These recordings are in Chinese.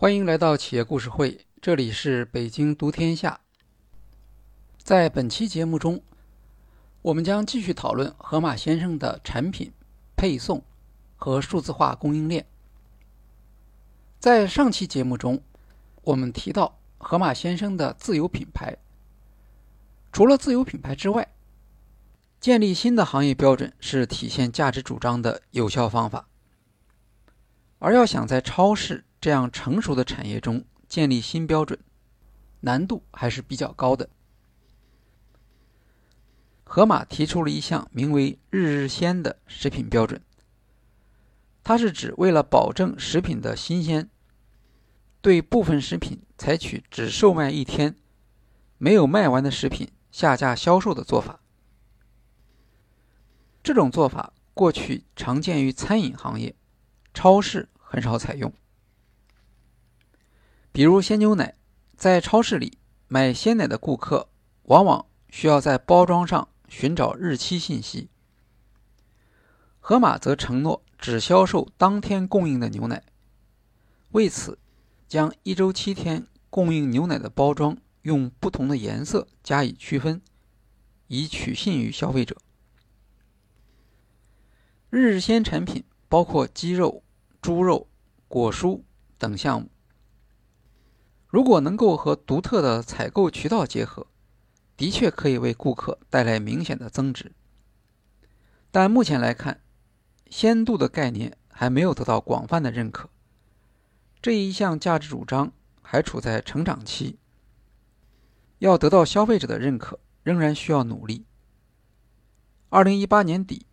欢迎来到企业故事会，这里是北京读天下。在本期节目中，我们将继续讨论盒马先生的产品配送和数字化供应链。在上期节目中，我们提到盒马先生的自有品牌。除了自有品牌之外，建立新的行业标准是体现价值主张的有效方法。而要想在超市这样成熟的产业中建立新标准，难度还是比较高的。盒马提出了一项名为“日日鲜”的食品标准，它是指为了保证食品的新鲜，对部分食品采取只售卖一天、没有卖完的食品下架销售的做法。这种做法过去常见于餐饮行业。超市很少采用，比如鲜牛奶，在超市里买鲜奶的顾客往往需要在包装上寻找日期信息。盒马则承诺只销售当天供应的牛奶，为此将一周七天供应牛奶的包装用不同的颜色加以区分，以取信于消费者。日日鲜产品包括鸡肉。猪肉、果蔬等项目，如果能够和独特的采购渠道结合，的确可以为顾客带来明显的增值。但目前来看，鲜度的概念还没有得到广泛的认可，这一项价值主张还处在成长期。要得到消费者的认可，仍然需要努力。二零一八年底，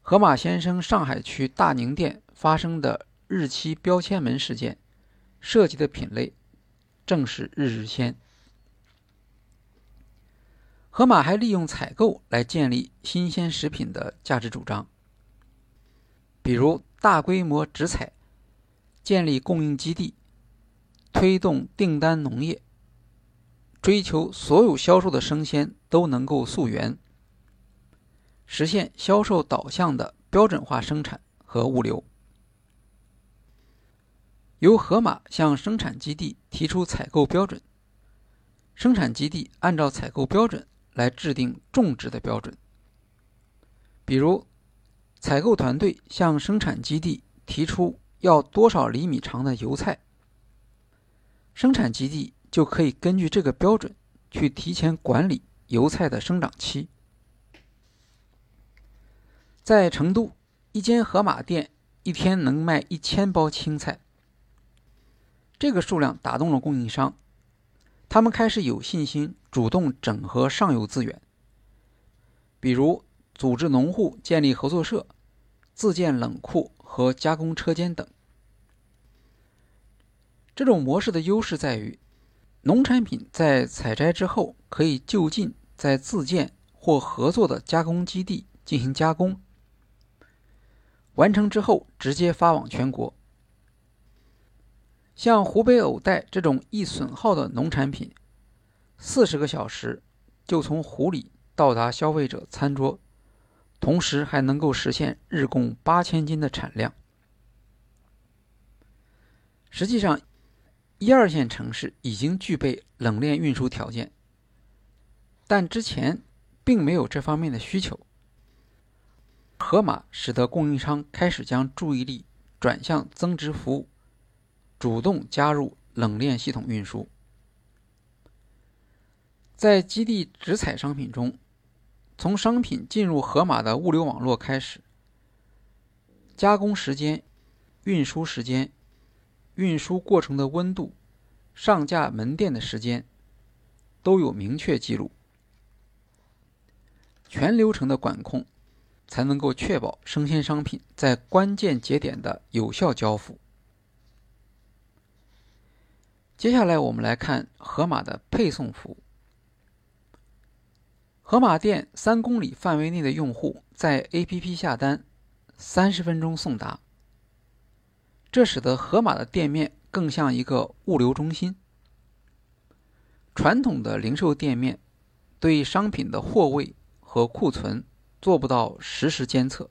盒马鲜生上海区大宁店。发生的日期标签门事件，涉及的品类正是日日鲜。盒马还利用采购来建立新鲜食品的价值主张，比如大规模直采，建立供应基地，推动订单农业，追求所有销售的生鲜都能够溯源，实现销售导向的标准化生产和物流。由盒马向生产基地提出采购标准，生产基地按照采购标准来制定种植的标准。比如，采购团队向生产基地提出要多少厘米长的油菜，生产基地就可以根据这个标准去提前管理油菜的生长期。在成都，一间盒马店一天能卖一千包青菜。这个数量打动了供应商，他们开始有信心主动整合上游资源，比如组织农户建立合作社、自建冷库和加工车间等。这种模式的优势在于，农产品在采摘之后可以就近在自建或合作的加工基地进行加工，完成之后直接发往全国。像湖北藕带这种易损耗的农产品，四十个小时就从湖里到达消费者餐桌，同时还能够实现日供八千斤的产量。实际上，一二线城市已经具备冷链运输条件，但之前并没有这方面的需求。盒马使得供应商开始将注意力转向增值服务。主动加入冷链系统运输，在基地直采商品中，从商品进入盒马的物流网络开始，加工时间、运输时间、运输过程的温度、上架门店的时间，都有明确记录，全流程的管控，才能够确保生鲜商品在关键节点的有效交付。接下来，我们来看盒马的配送服务。盒马店三公里范围内的用户在 APP 下单，三十分钟送达。这使得盒马的店面更像一个物流中心。传统的零售店面对商品的货位和库存做不到实时监测。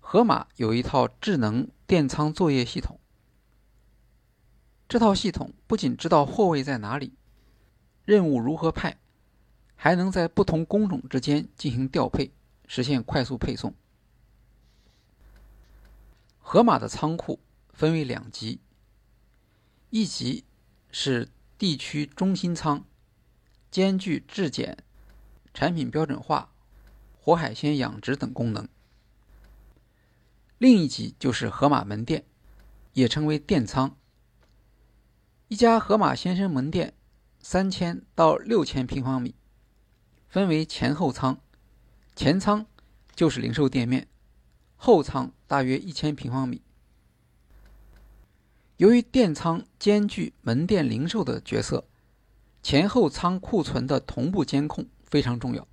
盒马有一套智能电仓作业系统。这套系统不仅知道货位在哪里，任务如何派，还能在不同工种之间进行调配，实现快速配送。盒马的仓库分为两级，一级是地区中心仓，兼具质检、产品标准化、活海鲜养殖等功能；另一级就是盒马门店，也称为店仓。一家盒马鲜生门店，三千到六千平方米，分为前后仓。前仓就是零售店面，后仓大约一千平方米。由于店仓兼具门店零售的角色，前后仓库存的同步监控非常重要。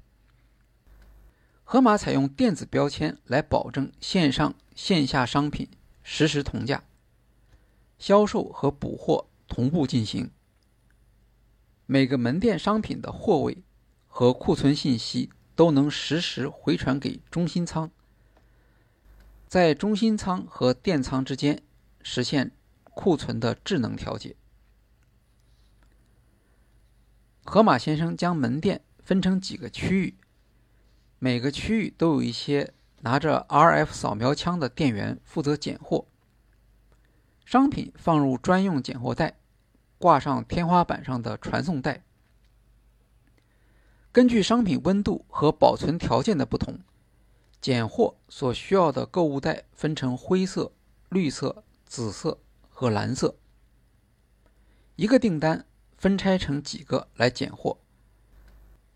盒马采用电子标签来保证线上线下商品实时同价，销售和补货。同步进行，每个门店商品的货位和库存信息都能实时回传给中心仓，在中心仓和店仓之间实现库存的智能调节。河马先生将门店分成几个区域，每个区域都有一些拿着 RF 扫描枪的店员负责拣货，商品放入专用拣货袋。挂上天花板上的传送带，根据商品温度和保存条件的不同，拣货所需要的购物袋分成灰色、绿色、紫色和蓝色。一个订单分拆成几个来拣货，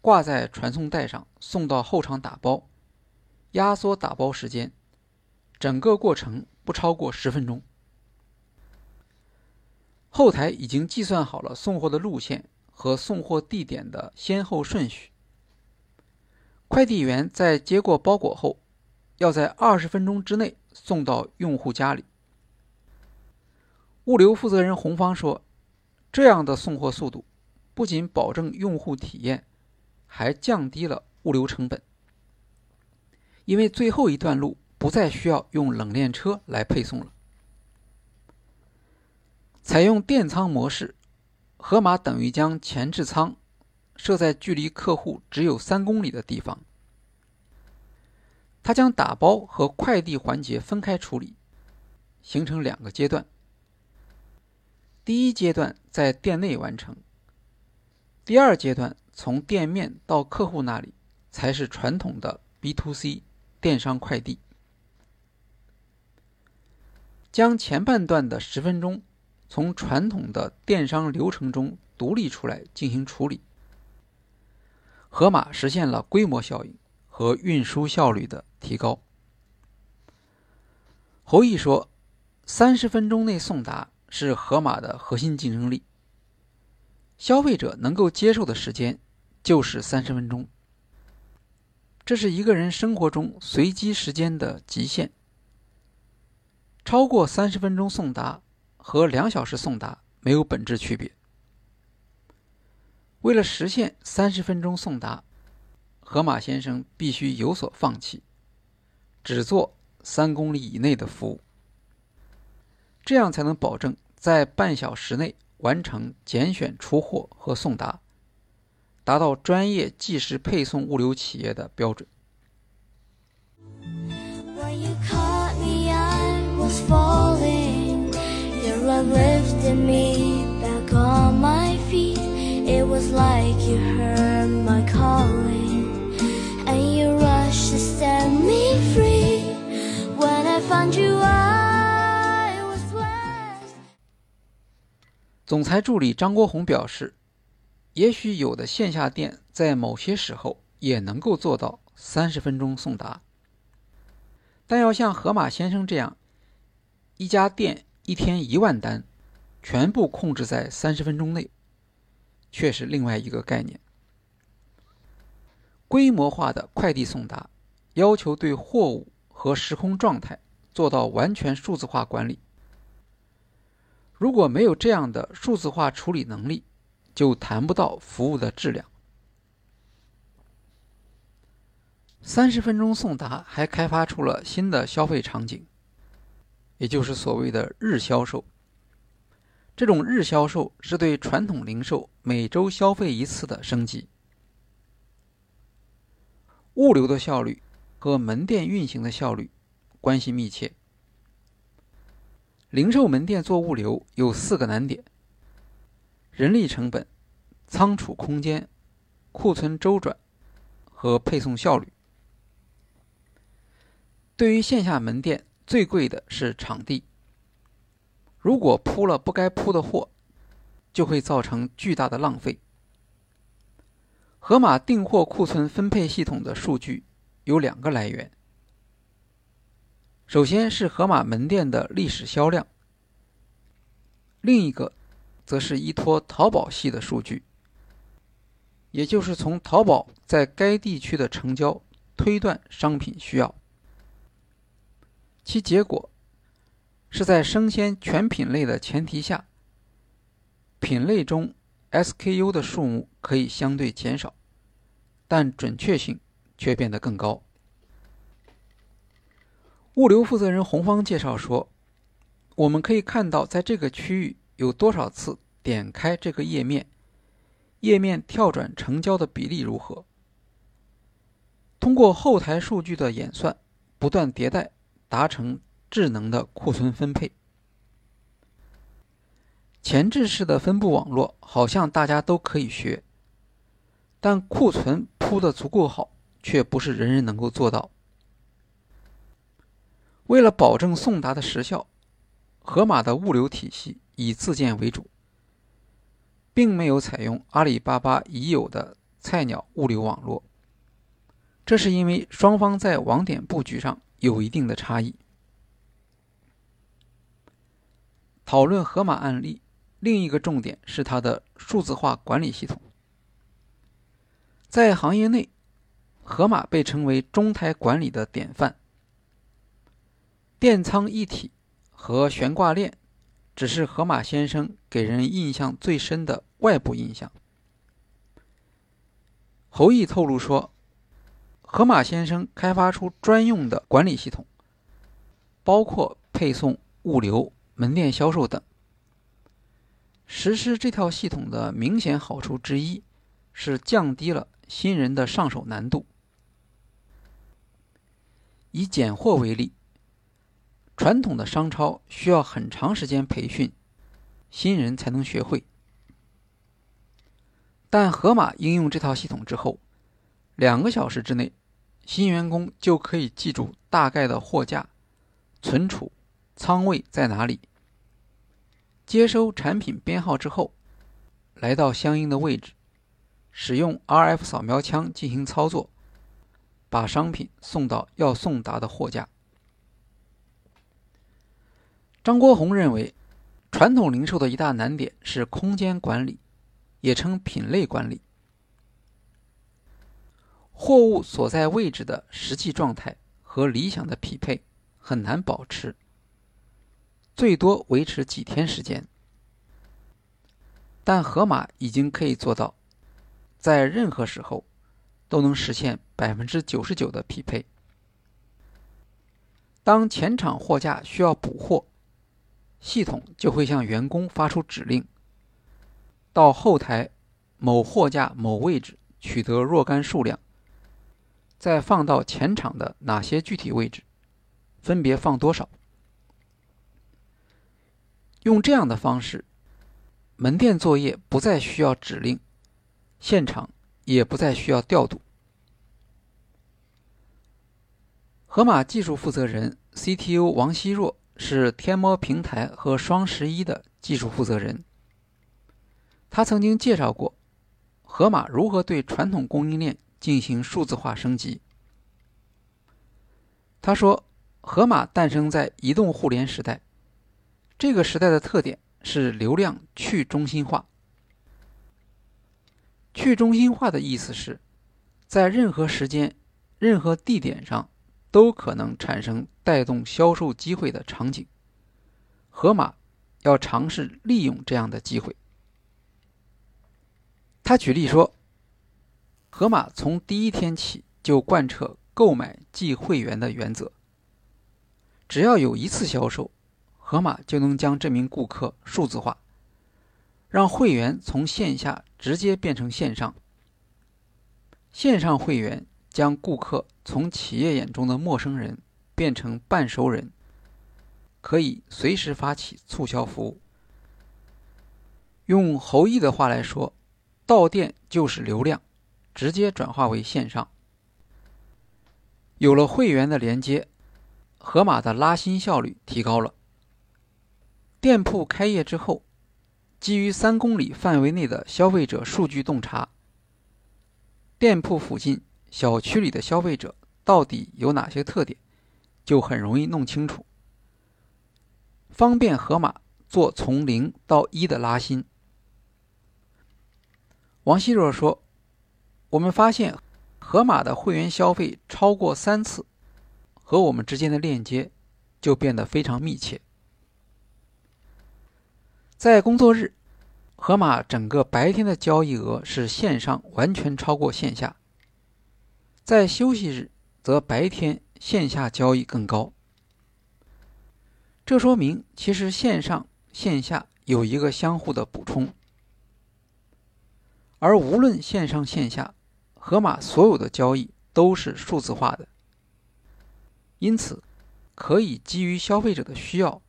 挂在传送带上，送到后场打包，压缩打包时间，整个过程不超过十分钟。后台已经计算好了送货的路线和送货地点的先后顺序。快递员在接过包裹后，要在二十分钟之内送到用户家里。物流负责人洪芳说：“这样的送货速度，不仅保证用户体验，还降低了物流成本，因为最后一段路不再需要用冷链车来配送了。”采用电仓模式，盒马等于将前置仓设在距离客户只有三公里的地方。它将打包和快递环节分开处理，形成两个阶段。第一阶段在店内完成，第二阶段从店面到客户那里才是传统的 B to C 电商快递。将前半段的十分钟。从传统的电商流程中独立出来进行处理，盒马实现了规模效应和运输效率的提高。侯毅说：“三十分钟内送达是盒马的核心竞争力，消费者能够接受的时间就是三十分钟，这是一个人生活中随机时间的极限，超过三十分钟送达。”和两小时送达没有本质区别。为了实现三十分钟送达，河马先生必须有所放弃，只做三公里以内的服务，这样才能保证在半小时内完成拣选、出货和送达，达到专业即时配送物流企业的标准。总裁助理张国宏表示：“也许有的线下店在某些时候也能够做到三十分钟送达，但要像河马先生这样，一家店一天一万单，全部控制在三十分钟内，却是另外一个概念。规模化的快递送达，要求对货物和时空状态做到完全数字化管理。”如果没有这样的数字化处理能力，就谈不到服务的质量。三十分钟送达还开发出了新的消费场景，也就是所谓的日销售。这种日销售是对传统零售每周消费一次的升级。物流的效率和门店运行的效率关系密切。零售门店做物流有四个难点：人力成本、仓储空间、库存周转和配送效率。对于线下门店，最贵的是场地。如果铺了不该铺的货，就会造成巨大的浪费。盒马订货库存分配系统的数据有两个来源，首先是盒马门店的历史销量，另一个则是依托淘宝系的数据，也就是从淘宝在该地区的成交推断商品需要，其结果是在生鲜全品类的前提下，品类中。SKU 的数目可以相对减少，但准确性却变得更高。物流负责人洪芳介绍说：“我们可以看到，在这个区域有多少次点开这个页面，页面跳转成交的比例如何。通过后台数据的演算，不断迭代，达成智能的库存分配。”前置式的分布网络好像大家都可以学，但库存铺的足够好，却不是人人能够做到。为了保证送达的时效，盒马的物流体系以自建为主，并没有采用阿里巴巴已有的菜鸟物流网络。这是因为双方在网点布局上有一定的差异。讨论盒马案例。另一个重点是它的数字化管理系统。在行业内，盒马被称为中台管理的典范。电仓一体和悬挂链只是盒马先生给人印象最深的外部印象。侯毅透露说，盒马先生开发出专用的管理系统，包括配送、物流、门店销售等。实施这套系统的明显好处之一，是降低了新人的上手难度。以拣货为例，传统的商超需要很长时间培训新人才能学会，但盒马应用这套系统之后，两个小时之内，新员工就可以记住大概的货架、存储、仓位在哪里。接收产品编号之后，来到相应的位置，使用 RF 扫描枪进行操作，把商品送到要送达的货架。张国宏认为，传统零售的一大难点是空间管理，也称品类管理。货物所在位置的实际状态和理想的匹配很难保持。最多维持几天时间，但盒马已经可以做到，在任何时候都能实现百分之九十九的匹配。当前场货架需要补货，系统就会向员工发出指令，到后台某货架某位置取得若干数量，再放到前场的哪些具体位置，分别放多少。用这样的方式，门店作业不再需要指令，现场也不再需要调度。盒马技术负责人 CTO 王希若是天猫平台和双十一的技术负责人。他曾经介绍过盒马如何对传统供应链进行数字化升级。他说：“盒马诞生在移动互联时代。”这个时代的特点是流量去中心化。去中心化的意思是，在任何时间、任何地点上都可能产生带动销售机会的场景。盒马要尝试利用这样的机会。他举例说，盒马从第一天起就贯彻购买即会员的原则，只要有一次销售。盒马就能将这名顾客数字化，让会员从线下直接变成线上。线上会员将顾客从企业眼中的陌生人变成半熟人，可以随时发起促销服务。用侯毅的话来说，到店就是流量，直接转化为线上。有了会员的连接，盒马的拉新效率提高了。店铺开业之后，基于三公里范围内的消费者数据洞察，店铺附近小区里的消费者到底有哪些特点，就很容易弄清楚，方便盒马做从零到一的拉新。王希若说：“我们发现，盒马的会员消费超过三次，和我们之间的链接就变得非常密切。在工作日，盒马整个白天的交易额是线上完全超过线下；在休息日，则白天线下交易更高。这说明，其实线上线下有一个相互的补充。”而无论线上线下，盒马所有的交易都是数字化的，因此可以基于消费者的需要，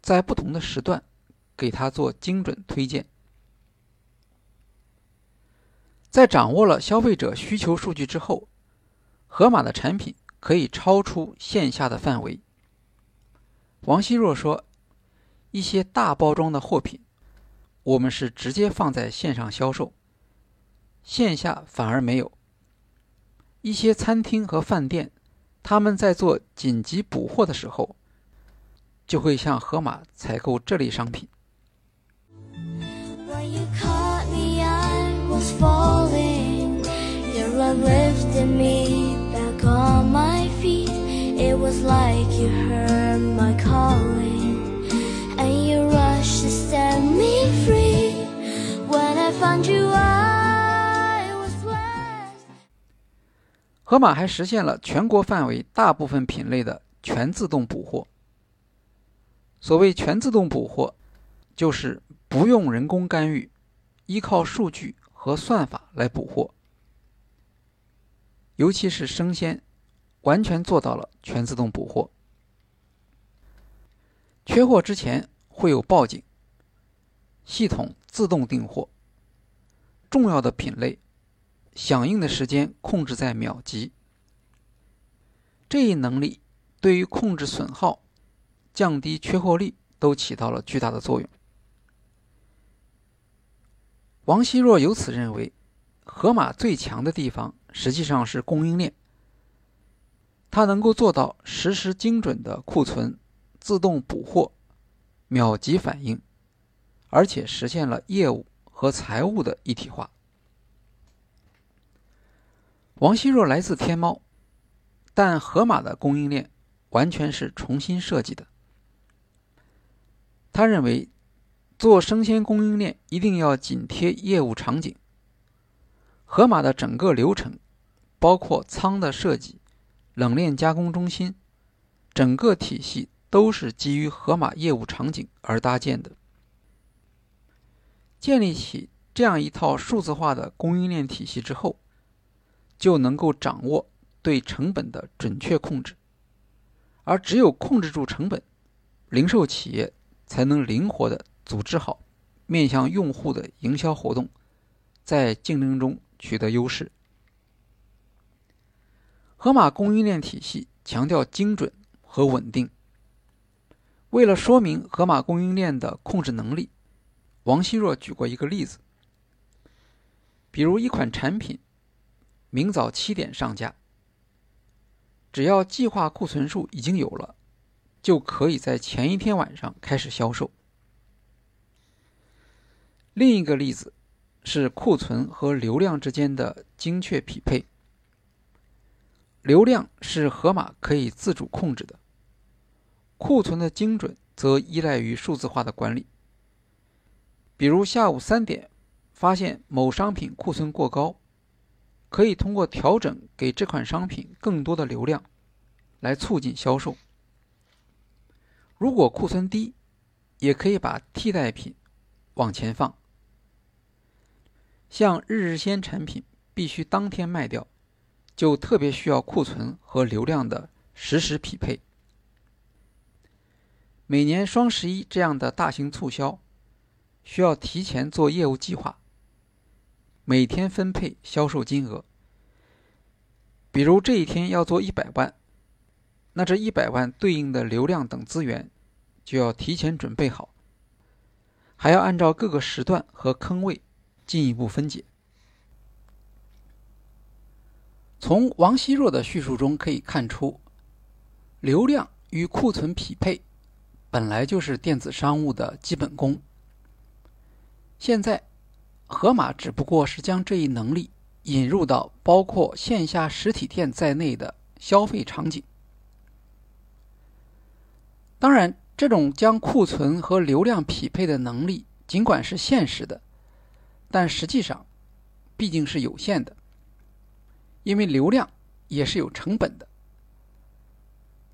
在不同的时段给他做精准推荐。在掌握了消费者需求数据之后，盒马的产品可以超出线下的范围。王希若说：“一些大包装的货品，我们是直接放在线上销售。”线下反而没有。一些餐厅和饭店，他们在做紧急补货的时候，就会向盒马采购这类商品。盒马还实现了全国范围大部分品类的全自动补货。所谓全自动补货，就是不用人工干预，依靠数据和算法来补货。尤其是生鲜，完全做到了全自动补货。缺货之前会有报警，系统自动订货。重要的品类。响应的时间控制在秒级，这一能力对于控制损耗、降低缺货率都起到了巨大的作用。王希若由此认为，盒马最强的地方实际上是供应链，它能够做到实时精准的库存、自动补货、秒级反应，而且实现了业务和财务的一体化。王希若来自天猫，但盒马的供应链完全是重新设计的。他认为，做生鲜供应链一定要紧贴业务场景。盒马的整个流程，包括仓的设计、冷链加工中心，整个体系都是基于盒马业务场景而搭建的。建立起这样一套数字化的供应链体系之后，就能够掌握对成本的准确控制，而只有控制住成本，零售企业才能灵活的组织好面向用户的营销活动，在竞争中取得优势。盒马供应链体系强调精准和稳定。为了说明盒马供应链的控制能力，王希若举过一个例子，比如一款产品。明早七点上架，只要计划库存数已经有了，就可以在前一天晚上开始销售。另一个例子是库存和流量之间的精确匹配。流量是盒马可以自主控制的，库存的精准则依赖于数字化的管理。比如下午三点发现某商品库存过高。可以通过调整给这款商品更多的流量，来促进销售。如果库存低，也可以把替代品往前放，像日日鲜产品必须当天卖掉，就特别需要库存和流量的实时匹配。每年双十一这样的大型促销，需要提前做业务计划，每天分配销售金额。比如这一天要做一百万，那这一百万对应的流量等资源就要提前准备好，还要按照各个时段和坑位进一步分解。从王希若的叙述中可以看出，流量与库存匹配本来就是电子商务的基本功。现在，盒马只不过是将这一能力。引入到包括线下实体店在内的消费场景。当然，这种将库存和流量匹配的能力，尽管是现实的，但实际上毕竟是有限的，因为流量也是有成本的。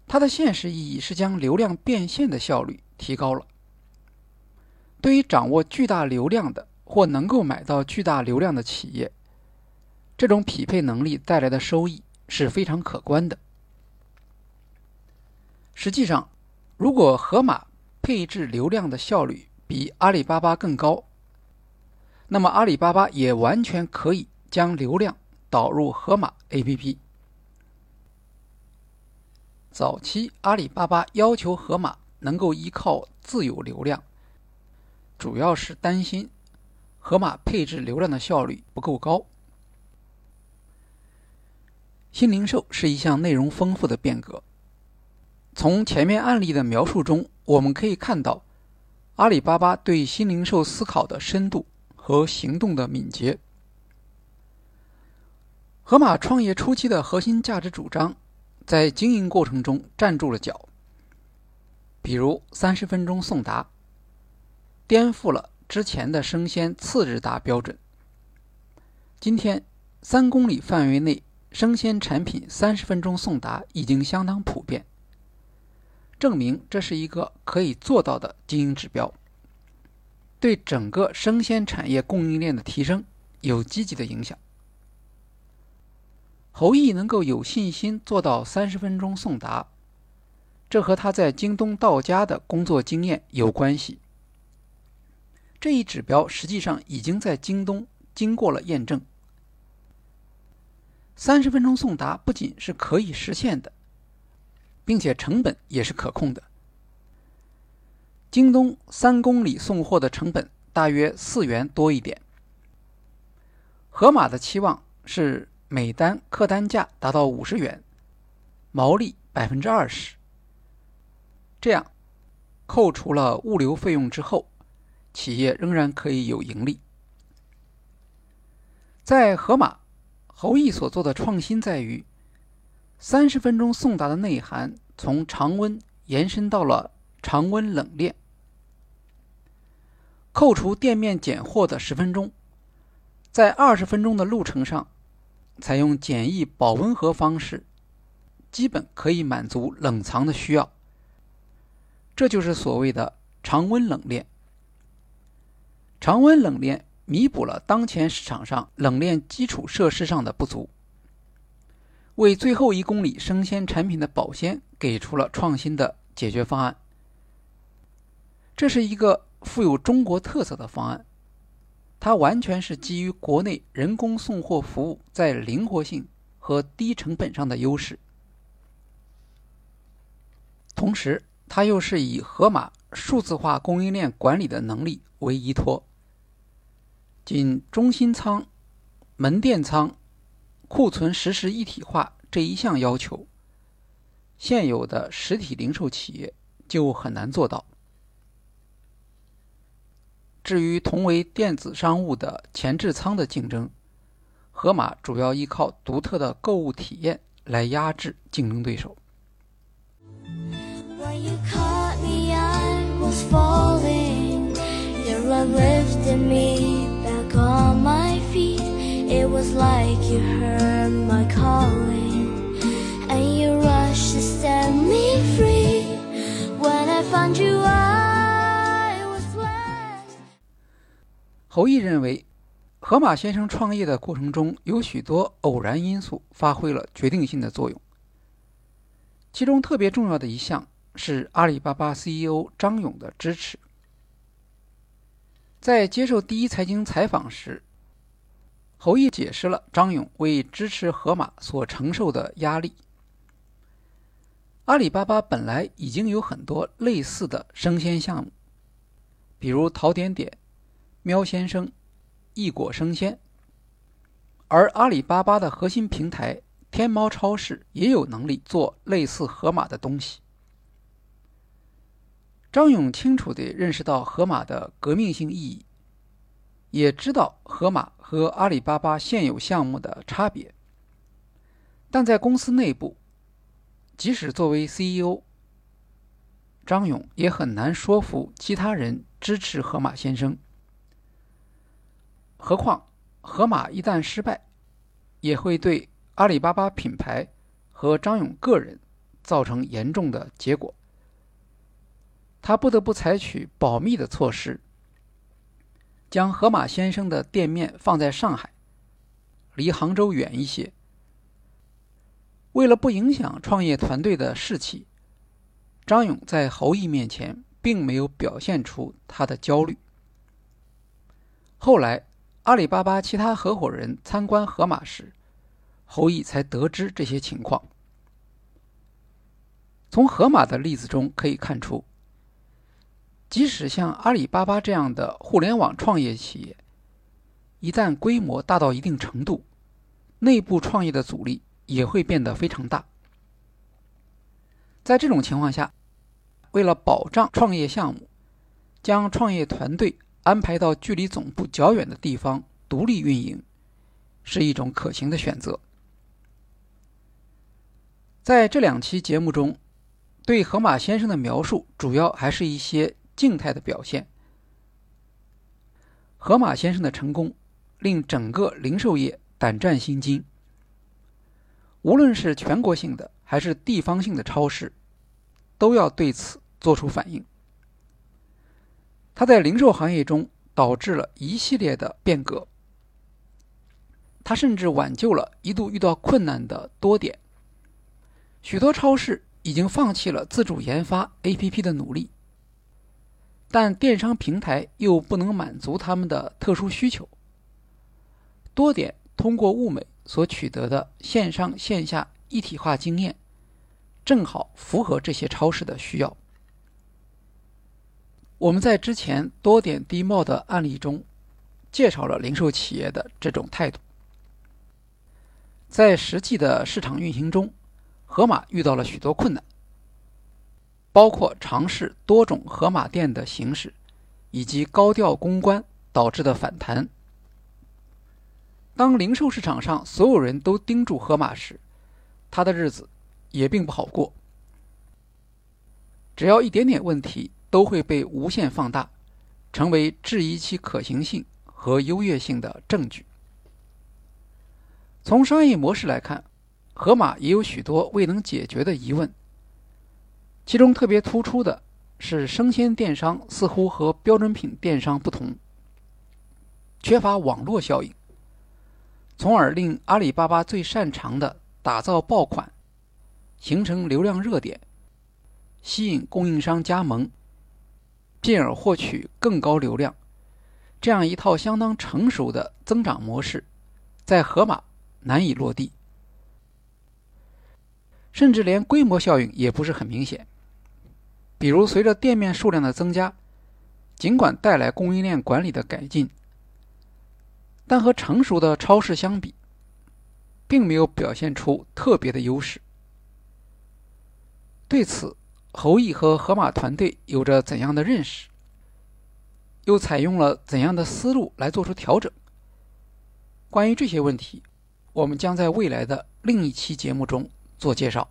它的现实意义是将流量变现的效率提高了。对于掌握巨大流量的或能够买到巨大流量的企业。这种匹配能力带来的收益是非常可观的。实际上，如果盒马配置流量的效率比阿里巴巴更高，那么阿里巴巴也完全可以将流量导入盒马 APP。早期阿里巴巴要求盒马能够依靠自有流量，主要是担心盒马配置流量的效率不够高。新零售是一项内容丰富的变革。从前面案例的描述中，我们可以看到阿里巴巴对新零售思考的深度和行动的敏捷。盒马创业初期的核心价值主张，在经营过程中站住了脚。比如三十分钟送达，颠覆了之前的生鲜次日达标准。今天，三公里范围内。生鲜产品三十分钟送达已经相当普遍，证明这是一个可以做到的经营指标，对整个生鲜产业供应链的提升有积极的影响。侯毅能够有信心做到三十分钟送达，这和他在京东到家的工作经验有关系。这一指标实际上已经在京东经过了验证。三十分钟送达不仅是可以实现的，并且成本也是可控的。京东三公里送货的成本大约四元多一点。盒马的期望是每单客单价达到五十元，毛利百分之二十。这样，扣除了物流费用之后，企业仍然可以有盈利。在盒马。侯毅所做的创新在于，三十分钟送达的内涵从常温延伸到了常温冷链。扣除店面拣货的十分钟，在二十分钟的路程上，采用简易保温盒方式，基本可以满足冷藏的需要。这就是所谓的常温冷链。常温冷链。弥补了当前市场上冷链基础设施上的不足，为最后一公里生鲜产品的保鲜给出了创新的解决方案。这是一个富有中国特色的方案，它完全是基于国内人工送货服务在灵活性和低成本上的优势，同时它又是以盒马数字化供应链管理的能力为依托。仅中心仓、门店仓、库存实时一体化这一项要求，现有的实体零售企业就很难做到。至于同为电子商务的前置仓的竞争，盒马主要依靠独特的购物体验来压制竞争对手。Come my feet，it was like you heard my calling，and you rushed to set me free。when i found you，i was wet。侯毅认为，河马先生创业的过程中有许多偶然因素发挥了决定性的作用，其中特别重要的一项是阿里巴巴 CEO 张勇的支持。在接受第一财经采访时，侯毅解释了张勇为支持盒马所承受的压力。阿里巴巴本来已经有很多类似的生鲜项目，比如淘点点、喵先生、易果生鲜，而阿里巴巴的核心平台。天猫超市也有能力做类似盒马的东西。张勇清楚地认识到盒马的革命性意义，也知道盒马和阿里巴巴现有项目的差别，但在公司内部，即使作为 CEO，张勇也很难说服其他人支持盒马先生。何况，盒马一旦失败，也会对。阿里巴巴品牌和张勇个人造成严重的结果，他不得不采取保密的措施，将河马先生的店面放在上海，离杭州远一些。为了不影响创业团队的士气，张勇在侯毅面前并没有表现出他的焦虑。后来，阿里巴巴其他合伙人参观河马时，侯毅才得知这些情况。从盒马的例子中可以看出，即使像阿里巴巴这样的互联网创业企业，一旦规模大到一定程度，内部创业的阻力也会变得非常大。在这种情况下，为了保障创业项目，将创业团队安排到距离总部较远的地方独立运营，是一种可行的选择。在这两期节目中，对河马先生的描述主要还是一些静态的表现。河马先生的成功令整个零售业胆战心惊，无论是全国性的还是地方性的超市，都要对此做出反应。他在零售行业中导致了一系列的变革，他甚至挽救了一度遇到困难的多点。许多超市已经放弃了自主研发 APP 的努力，但电商平台又不能满足他们的特殊需求。多点通过物美所取得的线上线下一体化经验，正好符合这些超市的需要。我们在之前多点低帽的案例中，介绍了零售企业的这种态度，在实际的市场运行中。盒马遇到了许多困难，包括尝试多种盒马店的形式，以及高调公关导致的反弹。当零售市场上所有人都盯住盒马时，他的日子也并不好过。只要一点点问题，都会被无限放大，成为质疑其可行性和优越性的证据。从商业模式来看。盒马也有许多未能解决的疑问，其中特别突出的是，生鲜电商似乎和标准品电商不同，缺乏网络效应，从而令阿里巴巴最擅长的打造爆款、形成流量热点、吸引供应商加盟，进而获取更高流量，这样一套相当成熟的增长模式，在盒马难以落地。甚至连规模效应也不是很明显。比如，随着店面数量的增加，尽管带来供应链管理的改进，但和成熟的超市相比，并没有表现出特别的优势。对此，侯毅和盒马团队有着怎样的认识？又采用了怎样的思路来做出调整？关于这些问题，我们将在未来的另一期节目中。做介绍。